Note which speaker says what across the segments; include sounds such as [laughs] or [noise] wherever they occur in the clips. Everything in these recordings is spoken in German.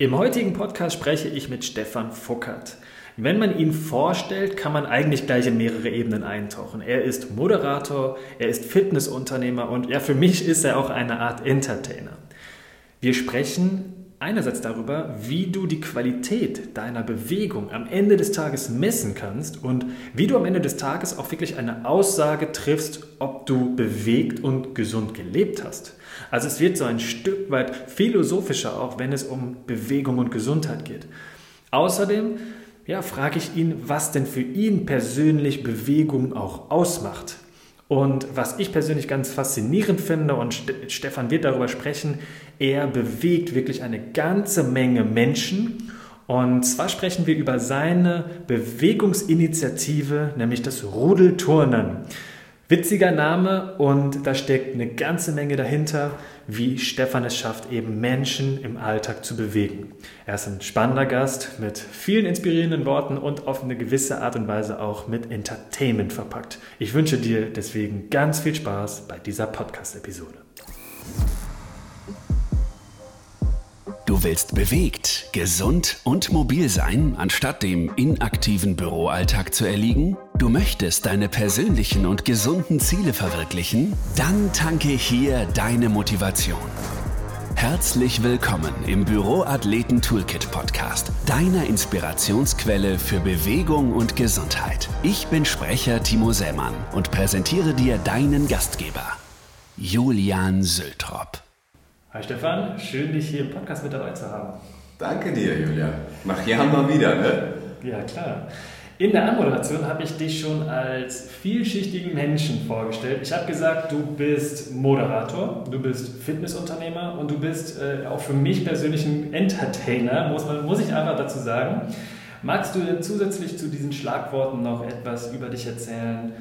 Speaker 1: Im heutigen Podcast spreche ich mit Stefan Fuckert. Wenn man ihn vorstellt, kann man eigentlich gleich in mehrere Ebenen eintauchen. Er ist Moderator, er ist Fitnessunternehmer und ja, für mich ist er auch eine Art Entertainer. Wir sprechen einerseits darüber, wie du die Qualität deiner Bewegung am Ende des Tages messen kannst und wie du am Ende des Tages auch wirklich eine Aussage triffst, ob du bewegt und gesund gelebt hast. Also es wird so ein Stück weit philosophischer auch, wenn es um Bewegung und Gesundheit geht. Außerdem ja, frage ich ihn, was denn für ihn persönlich Bewegung auch ausmacht. Und was ich persönlich ganz faszinierend finde, und Stefan wird darüber sprechen, er bewegt wirklich eine ganze Menge Menschen. Und zwar sprechen wir über seine Bewegungsinitiative, nämlich das Rudelturnen. Witziger Name und da steckt eine ganze Menge dahinter, wie Stefan es schafft, eben Menschen im Alltag zu bewegen. Er ist ein spannender Gast mit vielen inspirierenden Worten und auf eine gewisse Art und Weise auch mit Entertainment verpackt. Ich wünsche dir deswegen ganz viel Spaß bei dieser Podcast-Episode.
Speaker 2: Du willst bewegt, gesund und mobil sein, anstatt dem inaktiven Büroalltag zu erliegen? Du möchtest deine persönlichen und gesunden Ziele verwirklichen? Dann tanke hier deine Motivation. Herzlich willkommen im Büroathleten Toolkit Podcast, deiner Inspirationsquelle für Bewegung und Gesundheit. Ich bin Sprecher Timo Sämann und präsentiere dir deinen Gastgeber, Julian Söltrop.
Speaker 1: Hi Stefan, schön dich hier im Podcast mit dabei zu haben.
Speaker 3: Danke dir, Julia. Mach ja mal wieder, ne?
Speaker 1: Ja, klar. In der Anmoderation habe ich dich schon als vielschichtigen Menschen vorgestellt. Ich habe gesagt, du bist Moderator, du bist Fitnessunternehmer und du bist äh, auch für mich persönlich ein Entertainer, muss, man, muss ich einfach dazu sagen. Magst du zusätzlich zu diesen Schlagworten noch etwas über dich erzählen,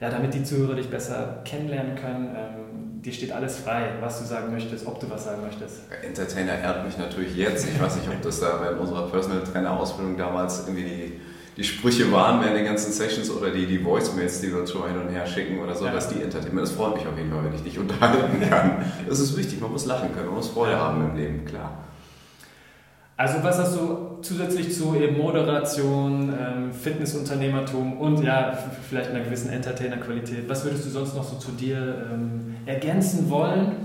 Speaker 1: ja, damit die Zuhörer dich besser kennenlernen können? Ähm, dir steht alles frei, was du sagen möchtest, ob du was sagen möchtest.
Speaker 3: Entertainer ehrt mich natürlich jetzt. Ich weiß nicht, ob das da bei unserer Personal Trainer Ausbildung damals irgendwie die, die Sprüche waren während den ganzen Sessions oder die, die Voicemails, die wir uns schon hin und her schicken oder so, ja. dass die Entertainer, das freut mich auf jeden Fall, wenn ich dich unterhalten kann. Das ist wichtig, man muss lachen können, man muss Freude ja. haben im Leben, klar.
Speaker 1: Also was hast du zusätzlich zu eben Moderation, ähm, Fitnessunternehmertum und ja, vielleicht einer gewissen Entertainer-Qualität, was würdest du sonst noch so zu dir ähm, ergänzen wollen?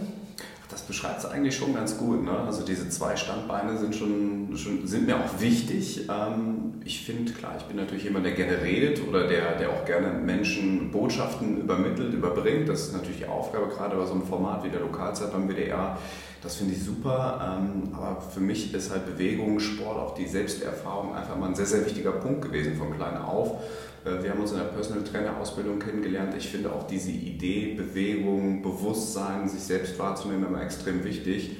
Speaker 3: Das beschreibt es eigentlich schon ganz gut. Ne? Also diese zwei Standbeine sind, schon, schon sind mir auch wichtig. Ähm, ich finde, klar, ich bin natürlich jemand, der gerne redet oder der, der auch gerne Menschen Botschaften übermittelt, überbringt. Das ist natürlich die Aufgabe, gerade bei so einem Format wie der Lokalzeit beim WDR das finde ich super. Ähm, aber für mich ist halt Bewegung, Sport, auch die Selbsterfahrung einfach mal ein sehr, sehr wichtiger Punkt gewesen von klein auf. Äh, wir haben uns in der Personal Trainer Ausbildung kennengelernt. Ich finde auch diese Idee, Bewegung, Bewusstsein, sich selbst wahrzunehmen, immer extrem wichtig.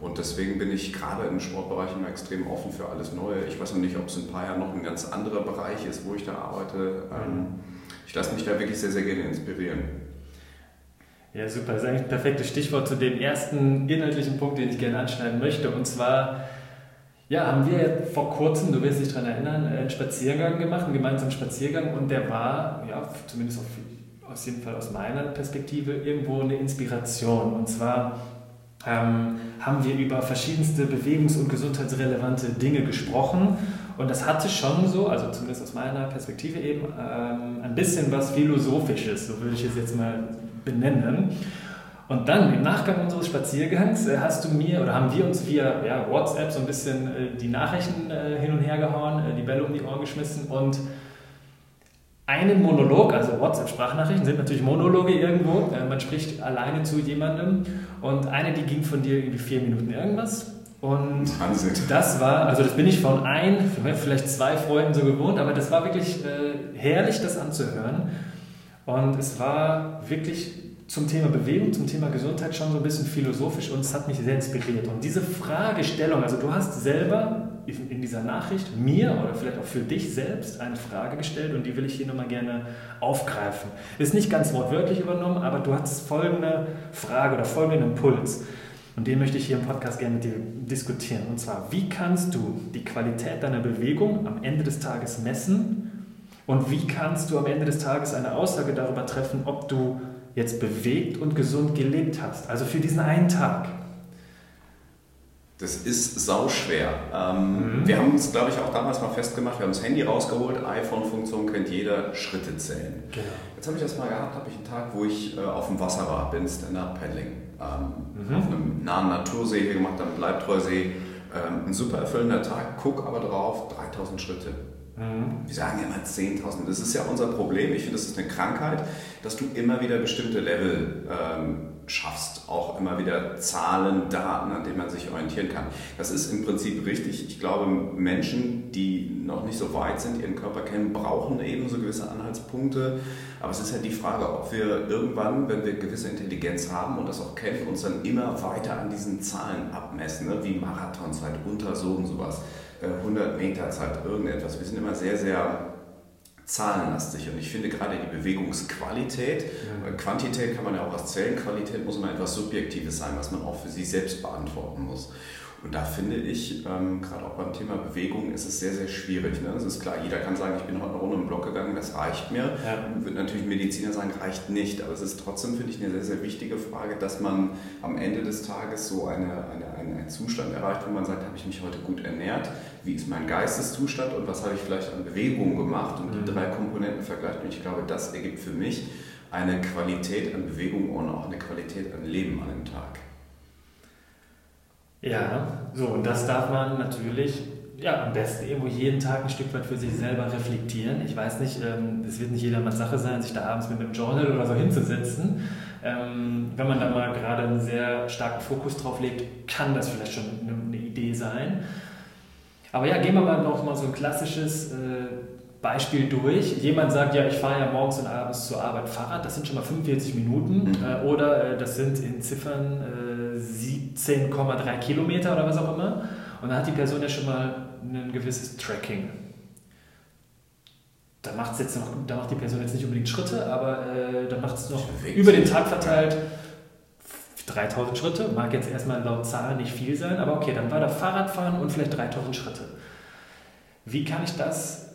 Speaker 3: Und deswegen bin ich gerade im Sportbereich immer extrem offen für alles Neue. Ich weiß noch nicht, ob es in ein paar Jahren noch ein ganz anderer Bereich ist, wo ich da arbeite. Ähm, ich lasse mich da wirklich sehr, sehr gerne inspirieren.
Speaker 1: Ja, super. Das ist eigentlich ein perfektes Stichwort zu dem ersten inhaltlichen Punkt, den ich gerne anschneiden möchte. Und zwar, ja, haben wir vor kurzem, du wirst dich daran erinnern, einen Spaziergang gemacht, einen gemeinsamen Spaziergang. Und der war, ja, zumindest auf, aus jeden Fall aus meiner Perspektive, irgendwo eine Inspiration. Und zwar ähm, haben wir über verschiedenste bewegungs- und gesundheitsrelevante Dinge gesprochen. Und das hatte schon so, also zumindest aus meiner Perspektive eben, ähm, ein bisschen was Philosophisches, so würde ich es jetzt mal benennen. Und dann im Nachgang unseres Spaziergangs äh, hast du mir oder haben wir uns via ja, WhatsApp so ein bisschen äh, die Nachrichten äh, hin und her gehauen, die Bälle um die Ohren geschmissen und einen Monolog, also WhatsApp-Sprachnachrichten sind natürlich Monologe irgendwo, man spricht alleine zu jemandem und eine, die ging von dir irgendwie vier Minuten irgendwas. Und Wahnsinn. das war, also das bin ich von ein, vielleicht zwei Freunden so gewohnt, aber das war wirklich äh, herrlich, das anzuhören. Und es war wirklich zum Thema Bewegung, zum Thema Gesundheit schon so ein bisschen philosophisch und es hat mich sehr inspiriert. Und diese Fragestellung, also du hast selber in dieser Nachricht mir oder vielleicht auch für dich selbst eine Frage gestellt und die will ich hier nochmal gerne aufgreifen. Ist nicht ganz wortwörtlich übernommen, aber du hast folgende Frage oder folgenden Impuls. Und den möchte ich hier im Podcast gerne mit dir diskutieren. Und zwar, wie kannst du die Qualität deiner Bewegung am Ende des Tages messen und wie kannst du am Ende des Tages eine Aussage darüber treffen, ob du jetzt bewegt und gesund gelebt hast? Also für diesen einen Tag.
Speaker 3: Das ist sauschwer. Ähm, mhm. Wir haben es, glaube ich, auch damals mal festgemacht. Wir haben das Handy rausgeholt, iPhone-Funktion kennt jeder, Schritte zählen. Genau. Jetzt habe ich das mal gehabt, habe ich einen Tag, wo ich äh, auf dem Wasser war, bin Stand-Up-Paddling. Ähm, mhm. Auf einem nahen Natursee hier gemacht, am Bleibtreusee. Ähm, ein super erfüllender Tag, guck aber drauf, 3000 Schritte. Mhm. Wir sagen ja immer 10.000. Das ist ja unser Problem. Ich finde, das ist eine Krankheit, dass du immer wieder bestimmte Level ähm, schaffst. Auch immer wieder Zahlen, Daten, an denen man sich orientieren kann. Das ist im Prinzip richtig. Ich glaube, Menschen, die noch nicht so weit sind, ihren Körper kennen, brauchen eben so gewisse Anhaltspunkte. Aber es ist ja die Frage, ob wir irgendwann, wenn wir gewisse Intelligenz haben und das auch kennen, uns dann immer weiter an diesen Zahlen abmessen, ne? wie Marathonzeit, unter so und sowas, 100 äh, Meter Zeit, irgendetwas. Wir sind immer sehr, sehr zahlenlastig. Und ich finde gerade die Bewegungsqualität, ja. Quantität kann man ja auch was zählen, Qualität muss immer etwas Subjektives sein, was man auch für sich selbst beantworten muss. Und da finde ich, ähm, gerade auch beim Thema Bewegung, ist es sehr, sehr schwierig. Ne? Es ist klar, jeder kann sagen, ich bin heute eine Runde im Block gegangen, das reicht mir. Ja. Wird natürlich Mediziner sagen, reicht nicht. Aber es ist trotzdem, finde ich, eine sehr, sehr wichtige Frage, dass man am Ende des Tages so eine, eine, eine, einen Zustand erreicht, wo man sagt, habe ich mich heute gut ernährt? Wie ist mein Geisteszustand und was habe ich vielleicht an Bewegung gemacht? Und die mhm. drei Komponenten vergleicht. Und ich glaube, das ergibt für mich eine Qualität an Bewegung und auch eine Qualität an Leben an dem Tag.
Speaker 1: Ja, so und das darf man natürlich ja, am besten irgendwo jeden Tag ein Stück weit für sich selber reflektieren. Ich weiß nicht, ähm, es wird nicht jedermanns Sache sein, sich da abends mit einem Journal oder so hinzusetzen. Ähm, wenn man da mal gerade einen sehr starken Fokus drauf legt, kann das vielleicht schon eine Idee sein. Aber ja, gehen wir mal noch mal so ein klassisches äh, Beispiel durch. Jemand sagt, ja, ich fahre ja morgens und abends zur Arbeit Fahrrad, das sind schon mal 45 Minuten. Mhm. Äh, oder das sind in Ziffern 10,3 Kilometer oder was auch immer. Und dann hat die Person ja schon mal ein gewisses Tracking. Da, macht's jetzt noch, da macht die Person jetzt nicht unbedingt Schritte, aber äh, da macht es noch über den Tag verteilt 3000 Schritte. Mag jetzt erstmal laut Zahl nicht viel sein, aber okay, dann war da Fahrradfahren und vielleicht 3000 Schritte. Wie kann ich das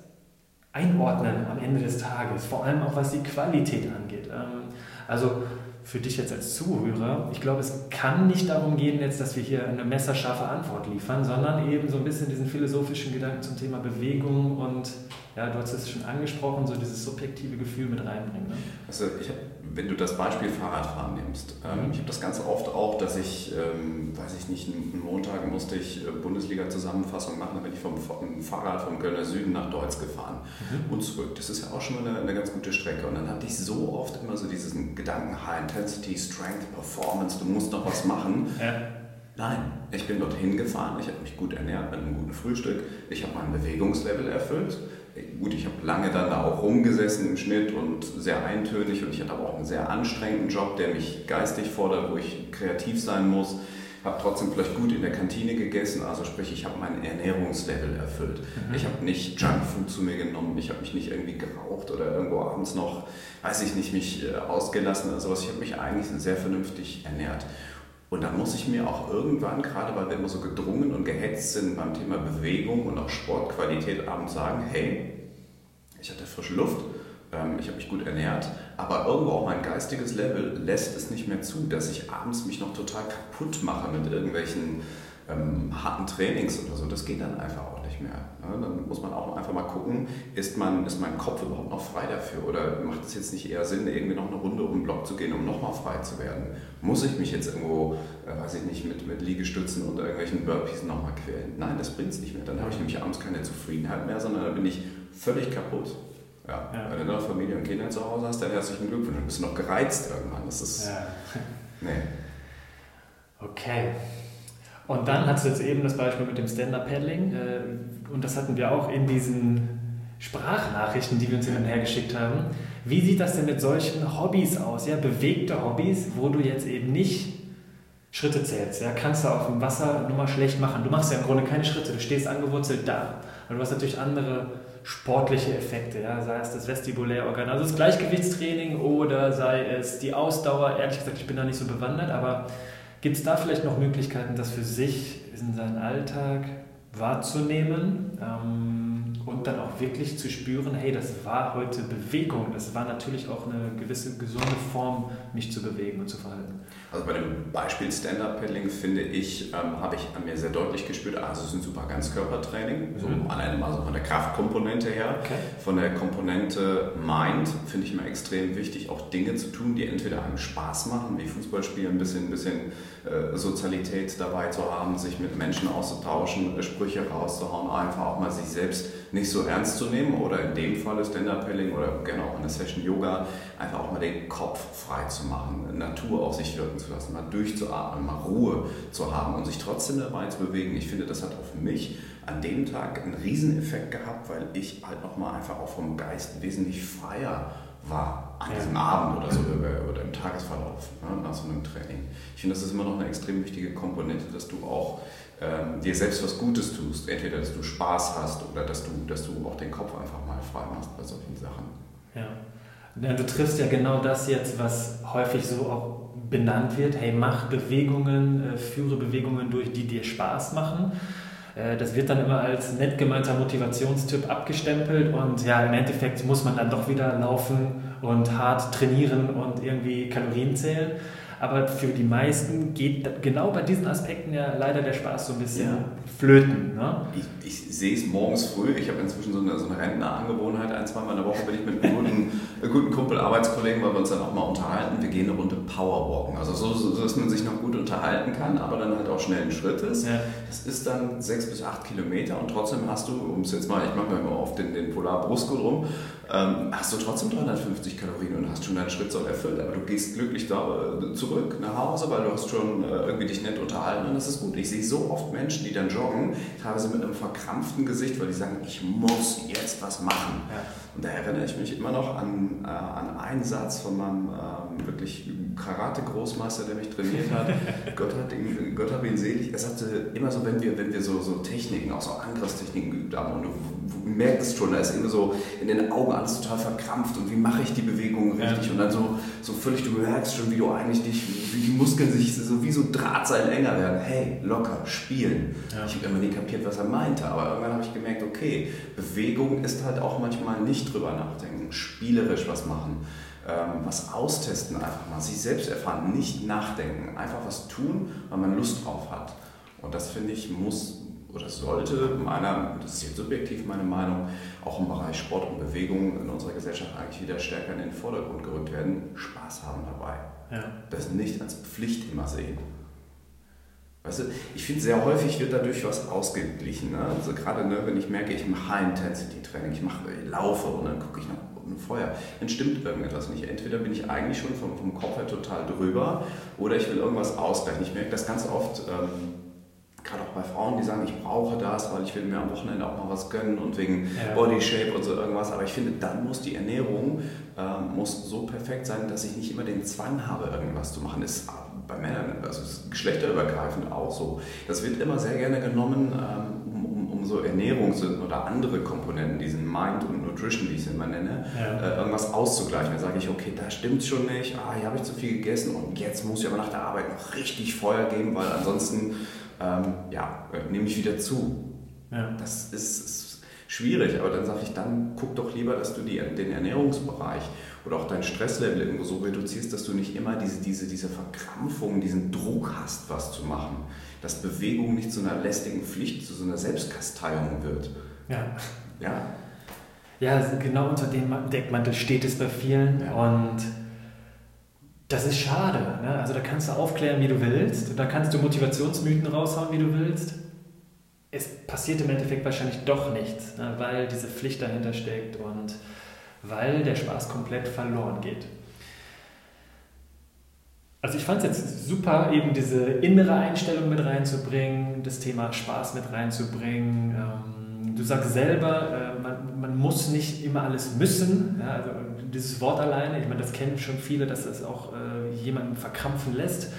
Speaker 1: einordnen am Ende des Tages? Vor allem auch was die Qualität angeht. Ähm, also für dich jetzt als Zuhörer, ich glaube, es kann nicht darum gehen, jetzt, dass wir hier eine messerscharfe Antwort liefern, sondern eben so ein bisschen diesen philosophischen Gedanken zum Thema Bewegung und, ja, du hast es schon angesprochen, so dieses subjektive Gefühl mit reinbringen. Ne?
Speaker 3: Also ich habe wenn du das Beispiel Fahrradfahren nimmst, ähm, mhm. ich habe das ganz oft auch, dass ich, ähm, weiß ich nicht, einen Montag musste ich äh, Bundesliga-Zusammenfassung machen, dann bin ich vom, vom Fahrrad vom Kölner Süden nach Deutz gefahren mhm. und zurück. Das ist ja auch schon mal eine, eine, ganz gute Strecke. Und dann hatte ich so oft immer so diesen Gedanken, High Intensity, Strength, Performance, du musst noch was machen. Ja. Nein, ich bin dorthin gefahren, ich habe mich gut ernährt mit einem guten Frühstück, ich habe mein Bewegungslevel erfüllt gut, ich habe lange dann da auch rumgesessen im Schnitt und sehr eintönig und ich hatte aber auch einen sehr anstrengenden Job, der mich geistig fordert, wo ich kreativ sein muss. Habe trotzdem vielleicht gut in der Kantine gegessen, also sprich, ich habe mein Ernährungslevel erfüllt. Mhm. Ich habe nicht Junkfood zu mir genommen, ich habe mich nicht irgendwie geraucht oder irgendwo abends noch, weiß ich nicht, mich äh, ausgelassen oder sowas. Ich habe mich eigentlich sehr vernünftig ernährt. Und dann muss ich mir auch irgendwann, gerade weil wir immer so gedrungen und gehetzt sind beim Thema Bewegung und auch Sportqualität, abends sagen, hey, ich hatte frische Luft, ähm, ich habe mich gut ernährt, aber irgendwo auch mein geistiges Level lässt es nicht mehr zu, dass ich abends mich noch total kaputt mache mit irgendwelchen ähm, harten Trainings oder so. Das geht dann einfach auch nicht mehr. Ne? Dann muss man auch einfach mal gucken, ist, man, ist mein Kopf überhaupt noch frei dafür oder macht es jetzt nicht eher Sinn, irgendwie noch eine Runde um den Block zu gehen, um nochmal frei zu werden? Muss ich mich jetzt irgendwo, äh, weiß ich nicht, mit, mit Liegestützen und irgendwelchen Burpees nochmal quälen? Nein, das bringt es nicht mehr. Dann habe ich nämlich abends keine Zufriedenheit mehr, sondern dann bin ich völlig kaputt. Ja. ja. Wenn du noch Familie und Kinder zu Hause hast, dann herzlichen Glückwunsch. Dann bist du noch gereizt irgendwann. Das ist. Ja.
Speaker 1: Nee. Okay. Und dann hast du jetzt eben das Beispiel mit dem Stand-Up-Paddling. Äh, und das hatten wir auch in diesen Sprachnachrichten, die wir uns hin und her geschickt haben. Wie sieht das denn mit solchen Hobbys aus? Ja, bewegte Hobbys, wo du jetzt eben nicht Schritte zählst. Ja, kannst du auf dem Wasser nur mal schlecht machen. Du machst ja im Grunde keine Schritte, du stehst angewurzelt da. Und du hast natürlich andere sportliche Effekte, ja, sei es das Vestibulärorgan, also das Gleichgewichtstraining oder sei es die Ausdauer. Ehrlich gesagt, ich bin da nicht so bewandert, aber Gibt es da vielleicht noch Möglichkeiten, das für sich in seinen Alltag wahrzunehmen? Ähm, und dann auch wirklich zu spüren, hey, das war heute Bewegung, das war natürlich auch eine gewisse gesunde Form, mich zu bewegen und zu verhalten.
Speaker 3: Also bei dem Beispiel Stand-Up-Paddling finde ich, ähm, habe ich an mir sehr deutlich gespürt, also es ist ein super Ganzkörpertraining, mhm. so an einem, also von der Kraftkomponente her, okay. von der Komponente Mind finde ich immer extrem wichtig, auch Dinge zu tun, die entweder einem Spaß machen, wie Fußballspielen, ein bisschen, ein bisschen äh, Sozialität dabei zu haben, sich mit Menschen auszutauschen, Sprüche rauszuhauen, einfach auch mal sich selbst nicht so ernst zu nehmen oder in dem Fall Stand-Up-Paddling oder gerne auch in der Session Yoga, einfach auch mal den Kopf frei zu machen, Natur auf sich wirken zu lassen, mal durchzuatmen, mal Ruhe zu haben und sich trotzdem dabei zu bewegen. Ich finde, das hat auf mich an dem Tag einen Rieseneffekt gehabt, weil ich halt nochmal einfach auch vom Geist wesentlich freier war an diesem Abend oder so oder im Tagesverlauf ne, nach so einem Training. Ich finde, das ist immer noch eine extrem wichtige Komponente, dass du auch ähm, dir selbst was Gutes tust. Entweder, dass du Spaß hast oder dass du, dass du auch den Kopf einfach mal frei machst bei solchen Sachen.
Speaker 1: Ja. ja. Du triffst ja genau das jetzt, was häufig so auch benannt wird. Hey, mach Bewegungen, äh, führe Bewegungen durch, die dir Spaß machen. Äh, das wird dann immer als nett gemeinter Motivationstyp abgestempelt und ja, im Endeffekt muss man dann doch wieder laufen und hart trainieren und irgendwie Kalorien zählen. Aber für die meisten geht genau bei diesen Aspekten ja leider der Spaß so ein bisschen ja. flöten. Ne?
Speaker 3: Ich, ich, sehe es morgens früh. Ich habe inzwischen so eine, so eine Rentnerangewohnheit. Ein, zweimal in der Woche bin ich mit einem guten, [laughs] guten Kumpel, Arbeitskollegen, weil wir uns dann auch mal unterhalten. Wir gehen eine Runde Powerwalken. Also so, so, dass man sich noch gut unterhalten kann, aber dann halt auch schnell ein Schritt ist. Ja. Das ist dann sechs bis acht Kilometer und trotzdem hast du, um es jetzt mal, ich mache mir immer oft den, den Polar Brusco drum, ähm, hast du trotzdem 350 Kalorien und hast schon deinen Schrittsoll erfüllt. Aber du gehst glücklich da, äh, zurück nach Hause, weil du hast schon äh, irgendwie dich nett unterhalten und das ist gut. Ich sehe so oft Menschen, die dann joggen, teilweise mit einem verkrampften Gesicht, weil die sagen, ich muss jetzt was machen. Ja. Und da erinnere ich mich immer noch an, äh, an einen Satz von meinem ähm, wirklich Karate-Großmeister, der mich trainiert hat. [laughs] Gott, hat ihn, Gott hat ihn selig. Er sagte immer so, wenn wir, wenn wir so, so Techniken, auch so Angriffstechniken geübt haben und du, du merkst schon, da ist immer so in den Augen alles total verkrampft und wie mache ich die Bewegung richtig ja. und dann so, so völlig, du merkst schon, wie du eigentlich dich, wie die Muskeln sich so wie so Drahtseil enger werden. Hey, locker, spielen. Ja. Ich habe immer nie kapiert, was er meinte, aber irgendwann habe ich gemerkt, okay, Bewegung ist halt auch manchmal nicht drüber nachdenken, spielerisch was machen, ähm, was austesten, einfach mal sich selbst erfahren, nicht nachdenken, einfach was tun, weil man Lust drauf hat. Und das finde ich muss oder sollte meiner, das ist jetzt subjektiv meine Meinung, auch im Bereich Sport und Bewegung in unserer Gesellschaft eigentlich wieder stärker in den Vordergrund gerückt werden. Spaß haben dabei. Ja. Das nicht als Pflicht immer sehen. Weißt du, ich finde, sehr häufig wird dadurch was ausgeglichen. Ne? Also gerade ne, wenn ich merke, ich mache High-Intensity-Training, ich, mache, ich laufe und dann gucke ich nach Feuer, dann stimmt irgendetwas nicht. Entweder bin ich eigentlich schon vom, vom Kopf her total drüber oder ich will irgendwas ausgleichen. Ich merke das ganz oft, ähm, gerade auch bei Frauen, die sagen, ich brauche das, weil ich will mir am Wochenende auch mal was gönnen und wegen ja. Body Shape und so irgendwas. Aber ich finde, dann muss die Ernährung ähm, muss so perfekt sein, dass ich nicht immer den Zwang habe, irgendwas zu machen. Ist bei Männern, also ist geschlechterübergreifend auch so. Das wird immer sehr gerne genommen, ähm, so Ernährungs- oder andere Komponenten, diesen Mind und Nutrition, wie ich es immer nenne, ja. äh, irgendwas auszugleichen. Dann sage ich, okay, da stimmt es schon nicht, ah, hier habe ich zu viel gegessen und jetzt muss ich aber nach der Arbeit noch richtig Feuer geben, weil ansonsten ähm, ja, nehme ich wieder zu. Ja. Das ist, ist, schwierig, aber dann sage ich, dann guck doch lieber, dass du die, den Ernährungsbereich oder auch dein Stresslevel irgendwo so reduzierst, dass du nicht immer diese, diese, diese Verkrampfung, diesen Druck hast, was zu machen. Dass Bewegung nicht zu einer lästigen Pflicht, zu so einer Selbstkasteiung wird.
Speaker 1: Ja.
Speaker 3: Ja.
Speaker 1: Ja, genau unter dem Deckmantel steht es bei vielen ja. und das ist schade. Ne? Also da kannst du aufklären, wie du willst, und da kannst du Motivationsmythen raushauen, wie du willst. Es passiert im Endeffekt wahrscheinlich doch nichts, ne? weil diese Pflicht dahinter steckt und weil der Spaß komplett verloren geht. Also ich fand es jetzt super, eben diese innere Einstellung mit reinzubringen, das Thema Spaß mit reinzubringen. Ähm, du sagst selber, äh, man, man muss nicht immer alles müssen. Ja, also dieses Wort alleine, ich meine, das kennen schon viele, dass das auch äh, jemanden verkrampfen lässt.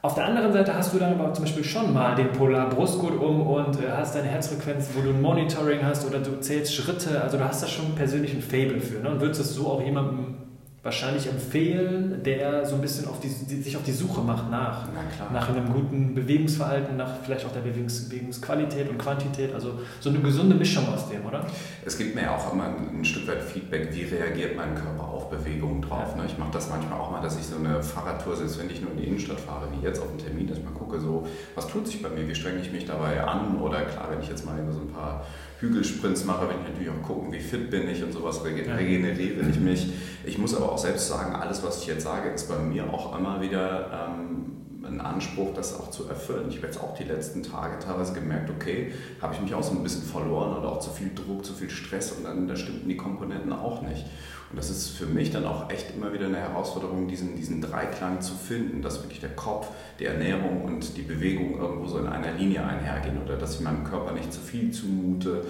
Speaker 1: Auf der anderen Seite hast du dann aber zum Beispiel schon mal den Polar Brustgurt um und äh, hast deine Herzfrequenz, wo du ein Monitoring hast oder du zählst Schritte. Also du hast da schon persönlich ein Fable für ne? und würdest das so auch jemandem wahrscheinlich empfehlen, der so ein bisschen auf die, sich auf die Suche macht nach, nach einem guten Bewegungsverhalten, nach vielleicht auch der Bewegungs Bewegungsqualität und Quantität, also so eine gesunde Mischung aus dem, oder?
Speaker 3: Es gibt mir auch immer ein Stück weit Feedback, wie reagiert mein Körper auf Bewegungen drauf. Ja. Ne? Ich mache das manchmal auch mal, dass ich so eine Fahrradtour, selbst wenn ich nur in die Innenstadt fahre, wie jetzt auf dem Termin, dass ich mal gucke, so, was tut sich bei mir, wie strenge ich mich dabei an oder klar, wenn ich jetzt mal so ein paar Hügelsprints mache, wenn ich natürlich auch gucken, wie fit bin ich und sowas regeneriere ich mich. Ich muss aber auch selbst sagen, alles, was ich jetzt sage, ist bei mir auch immer wieder ähm, ein Anspruch, das auch zu erfüllen. Ich habe jetzt auch die letzten Tage teilweise gemerkt, okay, habe ich mich auch so ein bisschen verloren oder auch zu viel Druck, zu viel Stress und dann da stimmten die Komponenten auch nicht. Und das ist für mich dann auch echt immer wieder eine Herausforderung, diesen, diesen Dreiklang zu finden, dass wirklich der Kopf, die Ernährung und die Bewegung irgendwo so in einer Linie einhergehen oder dass ich meinem Körper nicht zu viel zumute.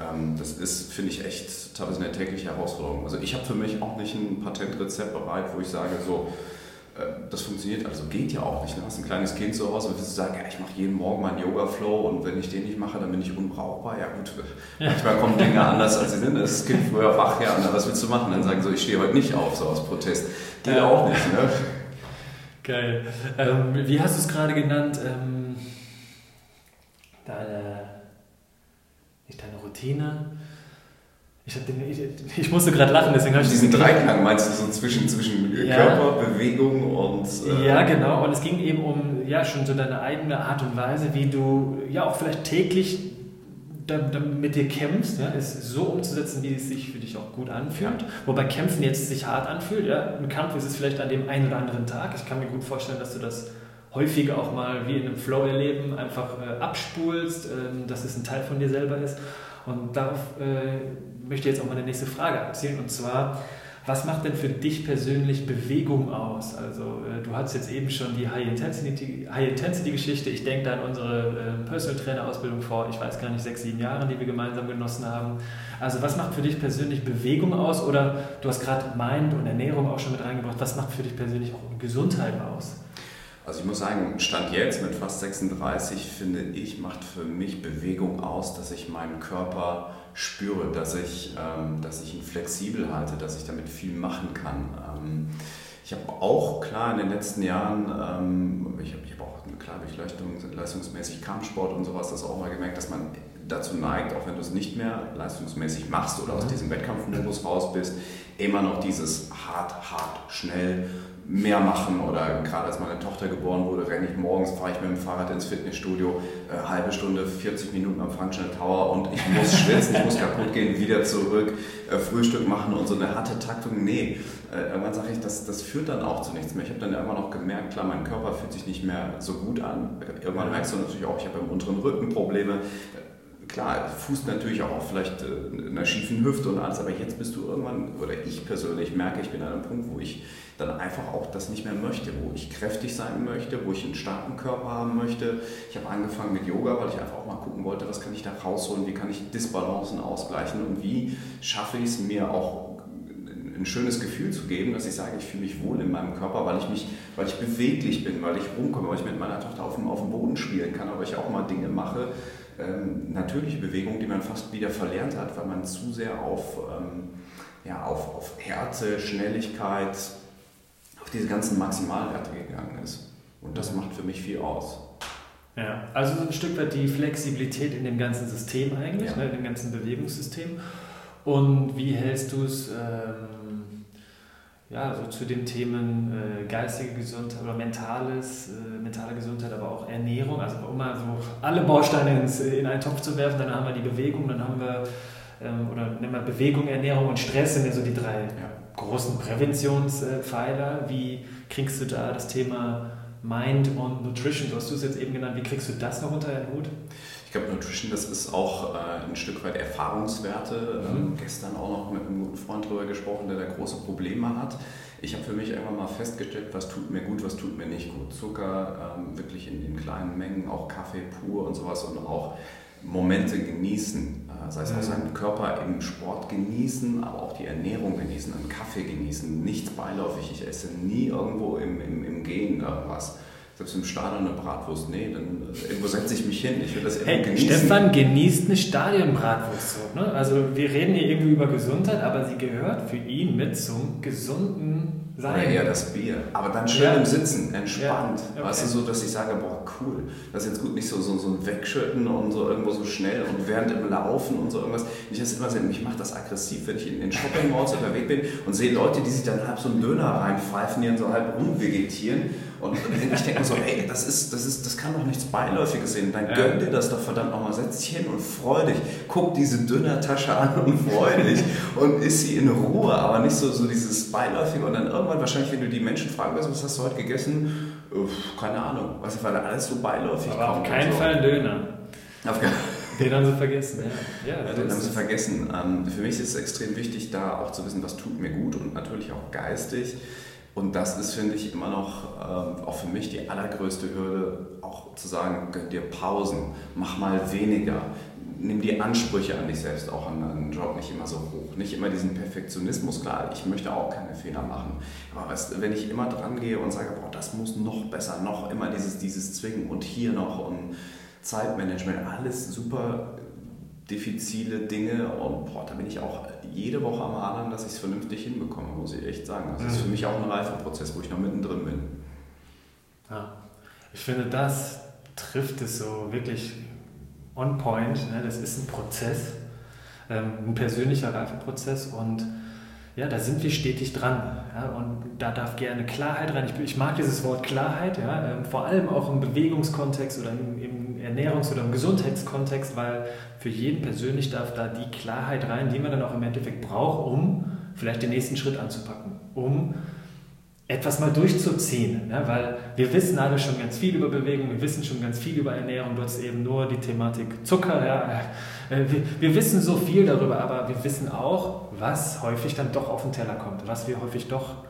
Speaker 3: Ähm, das ist, finde ich, echt teilweise eine tägliche Herausforderung. Also ich habe für mich auch nicht ein Patentrezept bereit, wo ich sage, so, das funktioniert, also geht ja auch nicht. Du hast ein kleines Kind zu Hause und willst du sagen, ja, ich mache jeden Morgen meinen Yoga-Flow und wenn ich den nicht mache, dann bin ich unbrauchbar. Ja gut, ja. manchmal kommen Dinge anders, als sie sind. Das Kind früher wach, ja, was willst du machen? Dann sagen so, ich stehe heute nicht auf, so aus Protest. Geht ja. auch nicht, ne?
Speaker 1: Geil. Ähm, wie hast du es gerade genannt? Ähm, deine, nicht deine Routine, ich, den, ich, ich, musste gerade lachen, deswegen habe ich
Speaker 3: diesen Dreiklang meinst du so zwischen, zwischen ja. Körper, Bewegung und.
Speaker 1: Äh ja, genau. Und es ging eben um ja schon so deine eigene Art und Weise, wie du ja auch vielleicht täglich da, da mit dir kämpfst, ja, es so umzusetzen, wie es sich für dich auch gut anfühlt. Ja. Wobei Kämpfen jetzt sich hart anfühlt. Ja. Ein Kampf ist es vielleicht an dem einen oder anderen Tag. Ich kann mir gut vorstellen, dass du das häufiger auch mal wie in einem Flow erleben, einfach äh, abspulst, äh, dass es ein Teil von dir selber ist. Und darauf äh, möchte jetzt auch meine nächste Frage abzielen. Und zwar, was macht denn für dich persönlich Bewegung aus? Also äh, du hattest jetzt eben schon die High-Intensity-Geschichte. High -Intensity ich denke da an unsere äh, Personal Trainer-Ausbildung vor, ich weiß gar nicht, sechs, sieben Jahren, die wir gemeinsam genossen haben. Also was macht für dich persönlich Bewegung aus? Oder du hast gerade Mind und Ernährung auch schon mit reingebracht. Was macht für dich persönlich auch Gesundheit aus?
Speaker 3: Also ich muss sagen, Stand jetzt mit fast 36 finde ich, macht für mich Bewegung aus, dass ich meinen Körper spüre, dass ich, ähm, dass ich ihn flexibel halte, dass ich damit viel machen kann. Ähm, ich habe auch klar in den letzten Jahren, ähm, ich habe hab auch klar durch Leistung, leistungsmäßig Kampfsport und sowas, das auch mal gemerkt, dass man dazu neigt, auch wenn du es nicht mehr leistungsmäßig machst oder aus mhm. diesem Wettkampfmodus raus bist, immer noch dieses hart, hart, schnell mehr machen oder gerade als meine Tochter geboren wurde, renne ich morgens, fahre ich mit dem Fahrrad ins Fitnessstudio, äh, halbe Stunde, 40 Minuten am Functional Tower und ich muss schwitzen, ich muss kaputt gehen, wieder zurück, äh, Frühstück machen und so eine harte Taktung. Nee, äh, irgendwann sage ich, das, das führt dann auch zu nichts mehr. Ich habe dann immer noch gemerkt, klar, mein Körper fühlt sich nicht mehr so gut an. Irgendwann merkst du natürlich auch, ich habe im unteren Rücken Probleme klar, fußt natürlich auch vielleicht äh, einer schiefen Hüfte und alles, aber jetzt bist du irgendwann, oder ich persönlich merke, ich bin an einem Punkt, wo ich dann einfach auch das nicht mehr möchte, wo ich kräftig sein möchte, wo ich einen starken Körper haben möchte. Ich habe angefangen mit Yoga, weil ich einfach auch mal gucken wollte, was kann ich da rausholen, wie kann ich Disbalancen ausgleichen und wie schaffe ich es mir auch ein schönes Gefühl zu geben, dass ich sage, ich fühle mich wohl in meinem Körper, weil ich mich, weil ich beweglich bin, weil ich rumkomme, weil ich mit meiner Tochter auf dem, auf dem Boden spielen kann, aber ich auch mal Dinge mache, ähm, natürliche Bewegungen, die man fast wieder verlernt hat, weil man zu sehr auf, ähm, ja, auf, auf Härte, Schnelligkeit, auf diese ganzen Maximalwerte gegangen ist. Und das macht für mich viel aus.
Speaker 1: Ja, also ein Stück weit die Flexibilität in dem ganzen System eigentlich, ja. ne, in dem ganzen Bewegungssystem. Und wie hältst du es ähm, ja, so zu den Themen äh, geistige Gesundheit oder mentales, äh, mentale Gesundheit, aber auch Ernährung, also um mal so alle Bausteine ins, in einen Topf zu werfen, dann haben wir die Bewegung, dann haben wir, ähm, oder nennen wir Bewegung, Ernährung und Stress sind ja so die drei ja großen Präventionspfeiler. Wie kriegst du da das Thema Mind und Nutrition, so hast du es jetzt eben genannt, wie kriegst du das noch unter den Hut?
Speaker 3: Ich glaube, Nutrition, das ist auch äh, ein Stück weit Erfahrungswerte. Mhm. Ähm, gestern auch noch mit einem guten Freund darüber gesprochen, der da große Probleme hat. Ich habe für mich irgendwann mal festgestellt, was tut mir gut, was tut mir nicht gut. Zucker ähm, wirklich in, in kleinen Mengen, auch Kaffee pur und sowas und auch Momente genießen, äh, sei es auch mhm. seinen Körper im Sport genießen, aber auch die Ernährung genießen, einen Kaffee genießen, nichts beiläufig. Ich esse nie irgendwo im, im, im Gehen irgendwas. Selbst im Stadion eine Bratwurst, nee, dann äh, irgendwo setze ich mich hin. Ich will das
Speaker 1: hey, genießen. Stefan genießt eine Stadionbratwurst. So, ne? Also wir reden hier irgendwie über Gesundheit, aber sie gehört für ihn mit zum gesunden
Speaker 3: sein. Oder eher das Bier. Aber dann schön ja. im Sitzen, entspannt. Ja. Okay. Weißt du, so, dass ich sage, boah, cool. Das ist jetzt gut, nicht so, so, so ein Wegschütten und so irgendwo so schnell und während im Laufen und so irgendwas. Ich das immer sehe, mich macht das aggressiv, wenn ich in den Shopping Malls unterwegs bin und sehe Leute, die sich dann halb so einen Döner reinpfeifen, die dann so halb rumvegetieren und ich denke mir so, ey, das, ist, das, ist, das kann doch nichts Beiläufiges sein. Dann gönn dir das doch verdammt nochmal. Setz dich hin und freu dich. Guck diese Dünnertasche an und freu dich. und isst sie in Ruhe, aber nicht so, so dieses Beiläufige. Und dann irgendwann wahrscheinlich, wenn du die Menschen fragen wirst, was hast du heute gegessen? Uff, keine Ahnung. Weißt du, weil alles so beiläufig
Speaker 1: aber. Auf keinen so. Fall Döner. Auf keinen [laughs] den haben sie vergessen, ja.
Speaker 3: ja, ja den haben sie vergessen. Ähm, für mich ist es extrem wichtig, da auch zu wissen, was tut mir gut und natürlich auch geistig. Und das ist, finde ich, immer noch ähm, auch für mich die allergrößte Hürde, auch zu sagen, gönn dir Pausen, mach mal weniger, nimm die Ansprüche an dich selbst auch an deinen Job nicht immer so hoch. Nicht immer diesen Perfektionismus, klar, ich möchte auch keine Fehler machen. Aber weißt, wenn ich immer dran gehe und sage, boah, das muss noch besser, noch immer dieses, dieses Zwingen und hier noch und Zeitmanagement, alles super diffizile Dinge und boah, da bin ich auch jede Woche am Adern, dass ich es vernünftig hinbekomme, muss ich echt sagen. Das ist für mhm. mich auch ein Reifeprozess, wo ich noch mittendrin bin.
Speaker 1: Ja, ich finde, das trifft es so wirklich on point. Ne? Das ist ein Prozess, ähm, ein persönlicher Reifeprozess und ja, da sind wir stetig dran. Ja, und da darf gerne Klarheit rein. Ich, ich mag dieses Wort Klarheit, ja, ähm, vor allem auch im Bewegungskontext oder im, im Ernährungs- oder im Gesundheitskontext, weil für jeden persönlich darf da die Klarheit rein, die man dann auch im Endeffekt braucht, um vielleicht den nächsten Schritt anzupacken, um etwas mal durchzuziehen, ja, weil wir wissen alle schon ganz viel über Bewegung, wir wissen schon ganz viel über Ernährung, du hast eben nur die Thematik Zucker, ja, äh, wir, wir, wissen so viel darüber, aber wir wissen auch, was häufig dann doch auf den Teller kommt, was wir häufig doch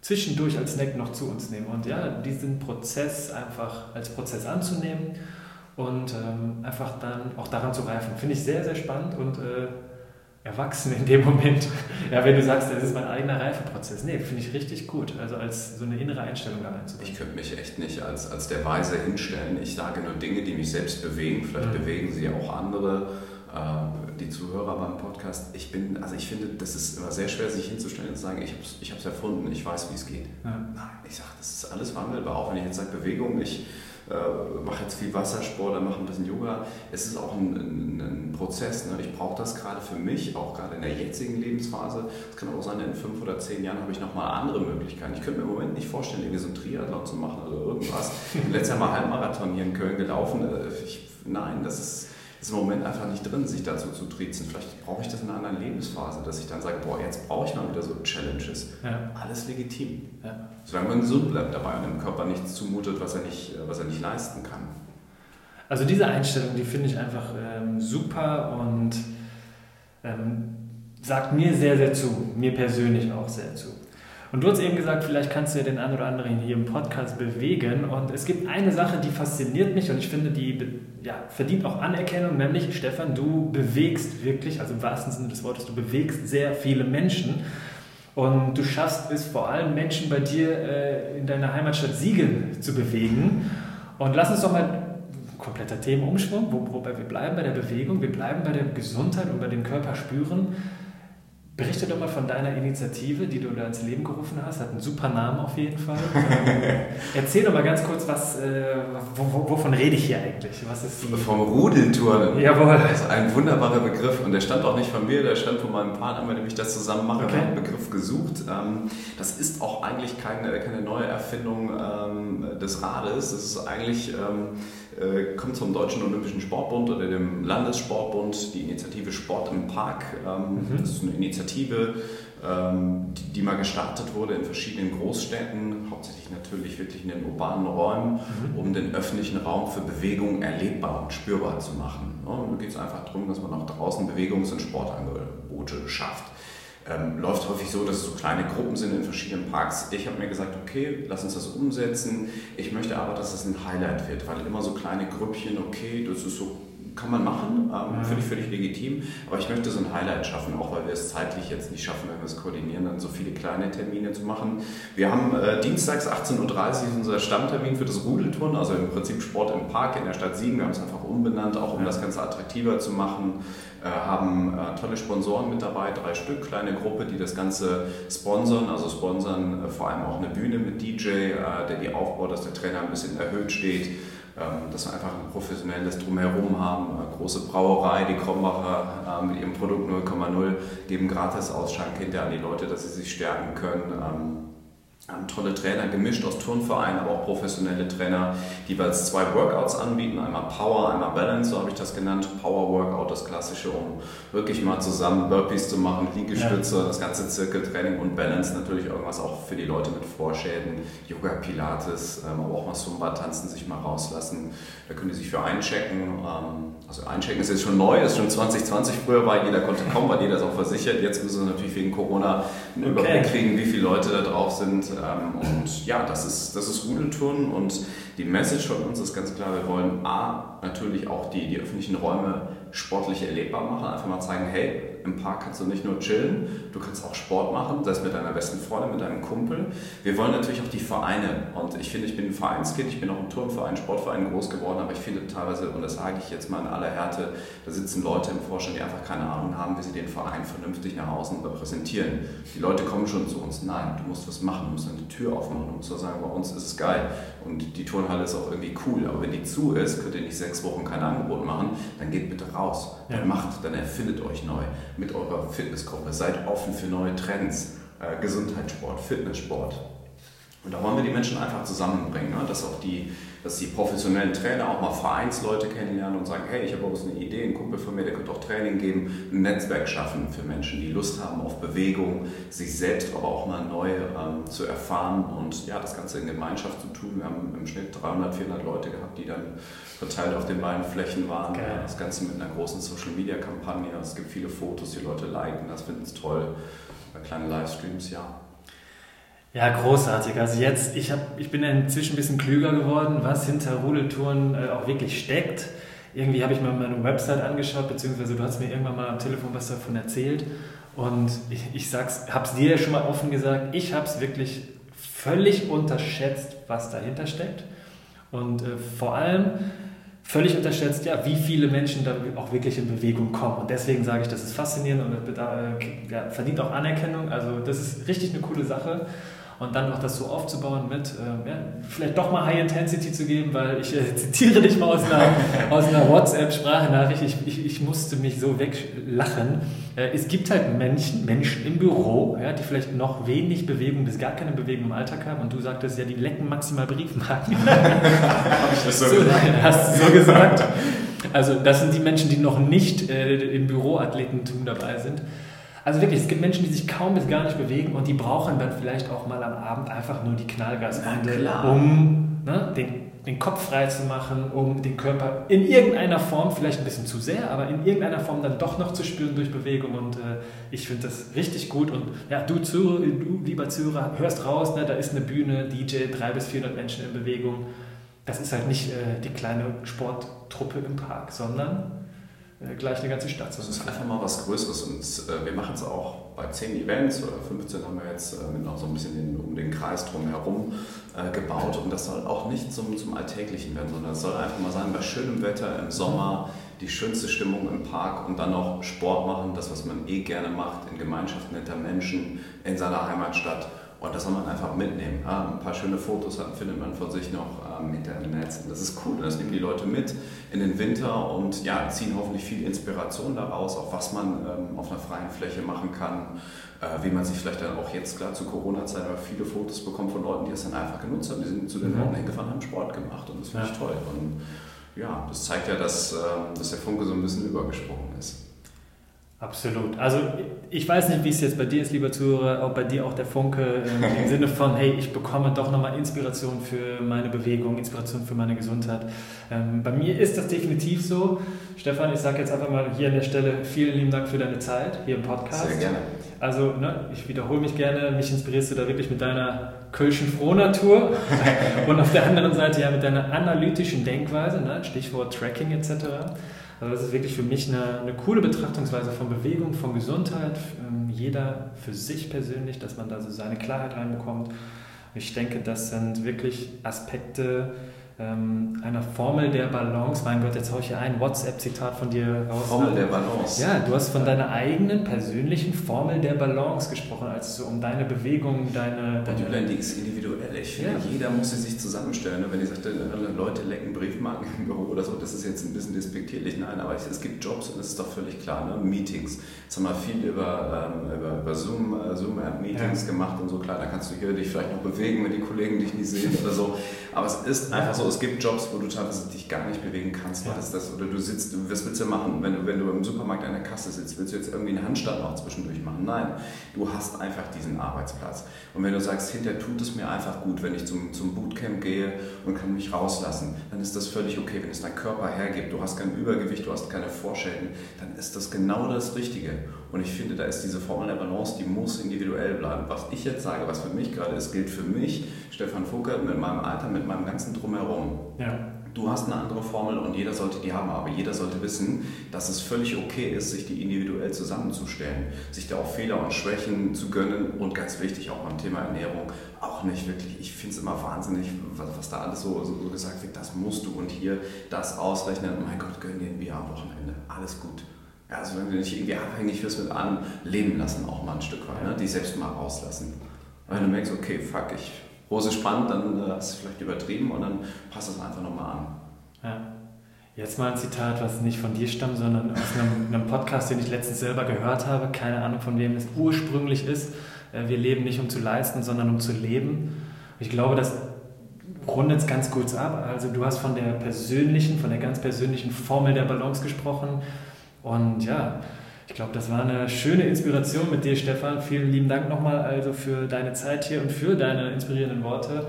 Speaker 1: zwischendurch als Snack noch zu uns nehmen. Und ja, diesen Prozess einfach als Prozess anzunehmen und ähm, einfach dann auch daran zu reifen, finde ich sehr, sehr spannend und äh, erwachsen in dem [laughs] Moment. Ja, wenn du sagst, das ist mein eigener Reifeprozess. Nee, finde ich richtig gut. Also als so eine innere Einstellung da reinzubringen.
Speaker 3: Ich könnte mich echt nicht als, als der Weise hinstellen. Ich sage nur Dinge, die mich selbst bewegen. Vielleicht mhm. bewegen sie auch andere, äh, die Zuhörer beim Podcast. Ich bin, also ich finde, das ist immer sehr schwer, sich hinzustellen und zu sagen, ich habe es ich erfunden, ich weiß, wie es geht. Ja. Nein, ich sage, das ist alles wandelbar. Auch wenn ich jetzt sage, Bewegung, ich äh, mache jetzt viel Wassersport, dann mache ein bisschen Yoga. Es ist auch ein, ein, ein Prozess. Ne? Ich brauche das gerade für mich, auch gerade in der jetzigen Lebensphase. Es kann auch sein, in fünf oder zehn Jahren habe ich nochmal andere Möglichkeiten. Ich könnte mir im Moment nicht vorstellen, irgendwie so ein Triathlon zu machen oder irgendwas. [laughs] Letztes Jahr mal Halbmarathon hier in Köln gelaufen. Äh, ich, nein, das ist ist im Moment einfach nicht drin, sich dazu zu triezen. Vielleicht brauche ich das in einer anderen Lebensphase, dass ich dann sage, boah, jetzt brauche ich mal wieder so Challenges. Ja. Alles legitim. Ja. Solange man gesund bleibt dabei und dem Körper nichts zumutet, was er nicht, was er nicht leisten kann.
Speaker 1: Also diese Einstellung, die finde ich einfach ähm, super und ähm, sagt mir sehr, sehr zu. Mir persönlich auch sehr zu. Und du hast eben gesagt, vielleicht kannst du ja den einen oder anderen hier im Podcast bewegen. Und es gibt eine Sache, die fasziniert mich und ich finde, die ja, verdient auch Anerkennung, nämlich, Stefan, du bewegst wirklich, also im wahrsten Sinne des Wortes, du bewegst sehr viele Menschen. Und du schaffst es vor allem Menschen bei dir äh, in deiner Heimatstadt Siegen zu bewegen. Und lass uns doch mal kompletter Themenumschwung, wobei wir bleiben bei der Bewegung, wir bleiben bei der Gesundheit und bei dem Körper spüren. Berichte doch mal von deiner Initiative, die du da ins Leben gerufen hast. Hat einen super Namen auf jeden Fall. [laughs] ähm, erzähl doch mal ganz kurz, was, äh, wovon rede ich hier eigentlich? Was ist
Speaker 3: die? Vom Rudelturnen.
Speaker 1: Jawohl.
Speaker 3: Das ist ein wunderbarer Begriff und der stammt auch nicht von mir, der stammt von meinem Partner, mit dem ich das zusammen mache. Okay. Wir haben einen Begriff gesucht. Ähm, das ist auch eigentlich keine, keine neue Erfindung ähm, des Rades. Das ist eigentlich kommt zum Deutschen Olympischen Sportbund oder dem Landessportbund die Initiative Sport im Park. Ähm, mhm. Das ist eine Initiative, ähm, die, mal gestartet wurde in verschiedenen Großstädten, hauptsächlich natürlich wirklich in den urbanen Räumen, mhm. um den öffentlichen Raum für Bewegung erlebbar und spürbar zu machen. Ja, und da geht es einfach darum, dass man auch draußen Bewegungs- und Sportangebote schafft. Ähm, läuft häufig so, dass es so kleine Gruppen sind in verschiedenen Parks. Ich habe mir gesagt, okay, lass uns das umsetzen. Ich möchte aber, dass es ein Highlight wird, weil immer so kleine Grüppchen, okay, das ist so kann man machen, ähm, ja. finde ich völlig legitim. Aber ich möchte so ein Highlight schaffen, auch weil wir es zeitlich jetzt nicht schaffen, wenn wir es koordinieren, dann so viele kleine Termine zu machen. Wir haben äh, dienstags 18.30 Uhr unser Stammtermin für das Rudelturnen, also im Prinzip Sport im Park in der Stadt Siegen. Wir haben es einfach umbenannt, auch um ja. das Ganze attraktiver zu machen. Äh, haben äh, tolle Sponsoren mit dabei, drei Stück, kleine Gruppe, die das Ganze sponsern, also sponsern äh, vor allem auch eine Bühne mit DJ, äh, der die aufbaut, dass der Trainer ein bisschen erhöht steht dass wir einfach ein professionelles Drumherum haben. Eine große Brauerei, die Krombacher äh, mit ihrem Produkt 0,0 geben gratis Ausschank hinterher an die Leute, dass sie sich stärken können. Haben tolle Trainer, gemischt aus Turnvereinen, aber auch professionelle Trainer, die jeweils zwei Workouts anbieten, einmal Power, einmal Balance, so habe ich das genannt. Power Workout, das klassische, um wirklich mal zusammen Burpees zu machen, Liegestütze, ja. das ganze Zirkeltraining und Balance natürlich irgendwas auch für die Leute mit Vorschäden, Yoga, Pilates, ähm, aber auch mal Zumba tanzen, sich mal rauslassen. Da können die sich für einchecken. Ähm, also einchecken ist jetzt schon neu, ist schon 2020 früher war, jeder konnte kommen, weil jeder ist auch versichert. Jetzt müssen sie natürlich wegen Corona einen Überblick kriegen, wie viele Leute da drauf sind ähm, und ja, das ist, das ist Rudelturnen und die Message von uns ist ganz klar, wir wollen A, natürlich auch die, die öffentlichen Räume sportlich erlebbar machen, einfach mal zeigen, hey, im Park kannst du nicht nur chillen, du kannst auch Sport machen, das mit deiner besten Freundin, mit deinem Kumpel. Wir wollen natürlich auch die Vereine und ich finde, ich bin ein Vereinskind, ich bin auch im Turnverein, Sportverein groß geworden, aber ich finde teilweise, und das sage ich jetzt mal in aller Härte, da sitzen Leute im Vorstand, die einfach keine Ahnung haben, wie sie den Verein vernünftig nach außen repräsentieren. Die Leute kommen schon zu uns, nein, du musst was machen, du musst eine Tür aufmachen, du musst sagen, bei uns ist es geil und die Turnhalle ist auch irgendwie cool, aber wenn die zu ist, könnt ihr nicht sechs Wochen kein Angebot machen, dann geht bitte raus, ja. dann macht, dann erfindet euch neu mit eurer Fitnessgruppe, seid offen für neue Trends, äh, Gesundheitssport, Fitnesssport. Und da wollen wir die Menschen einfach zusammenbringen, ne? dass auch die, dass die professionellen Trainer auch mal Vereinsleute kennenlernen und sagen, hey, ich habe auch eine Idee, ein Kumpel von mir, der könnte auch Training geben, ein Netzwerk schaffen für Menschen, die Lust haben auf Bewegung, sich selbst aber auch mal neu ähm, zu erfahren und ja, das Ganze in Gemeinschaft zu tun. Wir haben im Schnitt 300, 400 Leute gehabt, die dann verteilt auf den beiden Flächen waren. Geil. Das Ganze mit einer großen Social-Media-Kampagne. Es gibt viele Fotos, die Leute liken, das finden es toll. Kleine Livestreams, ja.
Speaker 1: Ja, großartig. Also jetzt, ich, hab, ich bin inzwischen ein bisschen klüger geworden, was hinter Rudeltouren äh, auch wirklich steckt. Irgendwie habe ich mal meine Website angeschaut, beziehungsweise du hast mir irgendwann mal am Telefon was davon erzählt. Und ich, ich habe es dir ja schon mal offen gesagt, ich habe es wirklich völlig unterschätzt, was dahinter steckt. Und äh, vor allem völlig unterschätzt, ja, wie viele Menschen da auch wirklich in Bewegung kommen. Und deswegen sage ich, das ist faszinierend und das äh, ja, verdient auch Anerkennung. Also das ist richtig eine coole Sache und dann noch das so aufzubauen mit, äh, ja, vielleicht doch mal High Intensity zu geben, weil ich äh, [laughs] zitiere dich mal aus einer, [laughs] aus einer WhatsApp-Sprachnachricht, ich, ich, ich, musste mich so weglachen. Äh, es gibt halt Menschen, Menschen im Büro, ja, die vielleicht noch wenig Bewegung bis gar keine Bewegung im Alltag haben und du sagtest ja, die lecken maximal Briefmarken. [laughs] so, hast du so gesagt. Also das sind die Menschen, die noch nicht äh, im Büroathletentum dabei sind. Also wirklich, es gibt Menschen, die sich kaum bis gar nicht bewegen und die brauchen dann vielleicht auch mal am Abend einfach nur die Knallgaswandel, um ne, den, den Kopf frei zu machen, um den Körper in irgendeiner Form, vielleicht ein bisschen zu sehr, aber in irgendeiner Form dann doch noch zu spüren durch Bewegung. Und äh, ich finde das richtig gut. Und ja, du, Zuhörer, du lieber Zuhörer, hörst raus, ne, da ist eine Bühne, DJ, 300 bis 400 Menschen in Bewegung. Das ist halt nicht äh, die kleine Sporttruppe im Park, sondern gleich eine ganze Stadt.
Speaker 3: Das ist einfach mal was Größeres und äh, wir machen es auch bei 10 Events oder 15 haben wir jetzt äh, mit noch so ein bisschen den, um den Kreis drum herum äh, gebaut und das soll auch nicht zum, zum Alltäglichen werden, sondern es soll einfach mal sein, bei schönem Wetter im Sommer die schönste Stimmung im Park und dann noch Sport machen, das was man eh gerne macht, in Gemeinschaft netter Menschen in seiner Heimatstadt und das soll man einfach mitnehmen. Ja, ein paar schöne Fotos findet man von sich noch im Internet. Das ist cool. Das nehmen die Leute mit in den Winter und ja, ziehen hoffentlich viel Inspiration daraus, auch was man ähm, auf einer freien Fläche machen kann, äh, wie man sich vielleicht dann auch jetzt klar zu Corona-Zeiten viele Fotos bekommt von Leuten, die es dann einfach genutzt haben. Die sind zu den mhm. Orten hingefahren, haben Sport gemacht und das finde ja. ich toll. Und ja, das zeigt ja, dass, äh, dass der Funke so ein bisschen übergesprungen ist.
Speaker 1: Absolut. Also ich weiß nicht, wie es jetzt bei dir ist, lieber Zuhörer, ob bei dir auch der Funke äh, im [laughs] Sinne von, hey, ich bekomme doch nochmal Inspiration für meine Bewegung, Inspiration für meine Gesundheit. Ähm, bei mir ist das definitiv so. Stefan, ich sage jetzt einfach mal hier an der Stelle vielen lieben Dank für deine Zeit hier im Podcast.
Speaker 3: Sehr gerne.
Speaker 1: Also ne, ich wiederhole mich gerne, mich inspirierst du da wirklich mit deiner Kölschen Frohnatur [laughs] und auf der anderen Seite ja mit deiner analytischen Denkweise, ne, Stichwort Tracking etc. Also das ist wirklich für mich eine, eine coole Betrachtungsweise von Bewegung, von Gesundheit, ähm, jeder für sich persönlich, dass man da so seine Klarheit reinbekommt. Ich denke, das sind wirklich Aspekte, ähm, einer Formel der Balance. Mein Gott, jetzt haue ich hier ein WhatsApp-Zitat von dir
Speaker 3: raus. Formel der Balance.
Speaker 1: Ja, du hast von deiner eigenen persönlichen Formel der Balance gesprochen, als so um deine Bewegung, deine.
Speaker 3: deine Julian, die ist individuell. Ich finde, ja. jeder muss sie sich zusammenstellen. Ne? Wenn ich sagte, Leute lecken Briefmarken im Büro oder so, das ist jetzt ein bisschen despektierlich. Nein, aber es gibt Jobs und das ist doch völlig klar. Ne? Meetings. Jetzt haben wir viel über, ähm, über, über Zoom, äh, Zoom-Meetings ja. gemacht und so. Klar, da kannst du hier dich vielleicht noch bewegen, wenn die Kollegen dich nicht sehen oder so. Aber es ist einfach so, es gibt Jobs, wo du teilweise dich gar nicht bewegen kannst. Ja. Das das, oder du sitzt, was willst du machen? Wenn du, wenn du im Supermarkt an der Kasse sitzt, willst du jetzt irgendwie einen Handstand noch zwischendurch machen? Nein, du hast einfach diesen Arbeitsplatz. Und wenn du sagst, hinterher tut es mir einfach gut, wenn ich zum, zum Bootcamp gehe und kann mich rauslassen, dann ist das völlig okay. Wenn es dein Körper hergibt, du hast kein Übergewicht, du hast keine Vorschäden, dann ist das genau das Richtige. Und ich finde, da ist diese Formel der Balance, die muss individuell bleiben. Was ich jetzt sage, was für mich gerade ist, gilt für mich, Stefan Fuckert, mit meinem Alter, mit meinem ganzen Drumherum. Ja. Du hast eine andere Formel und jeder sollte die haben, aber jeder sollte wissen, dass es völlig okay ist, sich die individuell zusammenzustellen, sich da auch Fehler und Schwächen zu gönnen und ganz wichtig auch beim Thema Ernährung auch nicht wirklich. Ich finde es immer wahnsinnig, was, was da alles so, so, so, gesagt wird, das musst du und hier das ausrechnen. Mein Gott, gönn dir ein Bier am Wochenende, alles gut. Ja, wenn du nicht irgendwie abhängig wirst mit allem, leben lassen auch mal ein Stück weit, ne? die selbst mal rauslassen. Wenn du merkst, okay, fuck, ich Hose spannt, dann äh, hast du vielleicht übertrieben und dann passt das einfach nochmal an.
Speaker 1: Ja. Jetzt mal ein Zitat, was nicht von dir stammt, sondern aus einem, [laughs] einem, Podcast, den ich letztens selber gehört habe. Keine Ahnung, von wem es ursprünglich ist. Äh, wir leben nicht um zu leisten, sondern um zu leben. Ich glaube, das rundet es ganz kurz ab. Also du hast von der persönlichen, von der ganz persönlichen Formel der Balance gesprochen. Und ja, ich glaube, das war eine schöne Inspiration mit dir, Stefan. Vielen lieben Dank nochmal also für deine Zeit hier und für deine inspirierenden Worte.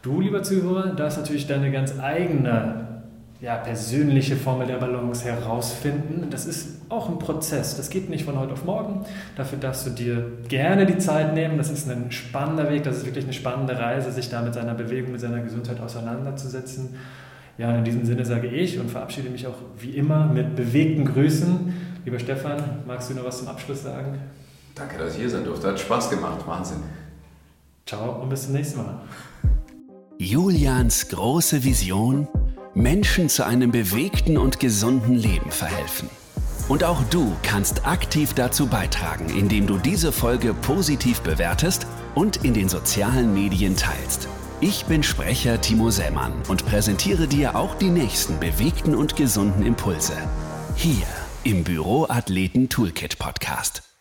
Speaker 1: Du, lieber Zuhörer, darfst natürlich deine ganz eigene ja, persönliche Formel der Balance herausfinden. Das ist auch ein Prozess. Das geht nicht von heute auf morgen. Dafür darfst du dir gerne die Zeit nehmen. Das ist ein spannender Weg. Das ist wirklich eine spannende Reise, sich da mit seiner Bewegung, mit seiner Gesundheit auseinanderzusetzen. Ja, und in diesem Sinne sage ich und verabschiede mich auch wie immer mit bewegten Grüßen. Lieber Stefan, magst du noch was zum Abschluss sagen?
Speaker 3: Danke, dass ich hier sein durfte. Hat Spaß gemacht. Wahnsinn.
Speaker 1: Ciao und bis zum nächsten Mal.
Speaker 2: Julians große Vision: Menschen zu einem bewegten und gesunden Leben verhelfen. Und auch du kannst aktiv dazu beitragen, indem du diese Folge positiv bewertest und in den sozialen Medien teilst. Ich bin Sprecher Timo Sämann und präsentiere dir auch die nächsten bewegten und gesunden Impulse. Hier im Büroathleten Toolkit Podcast.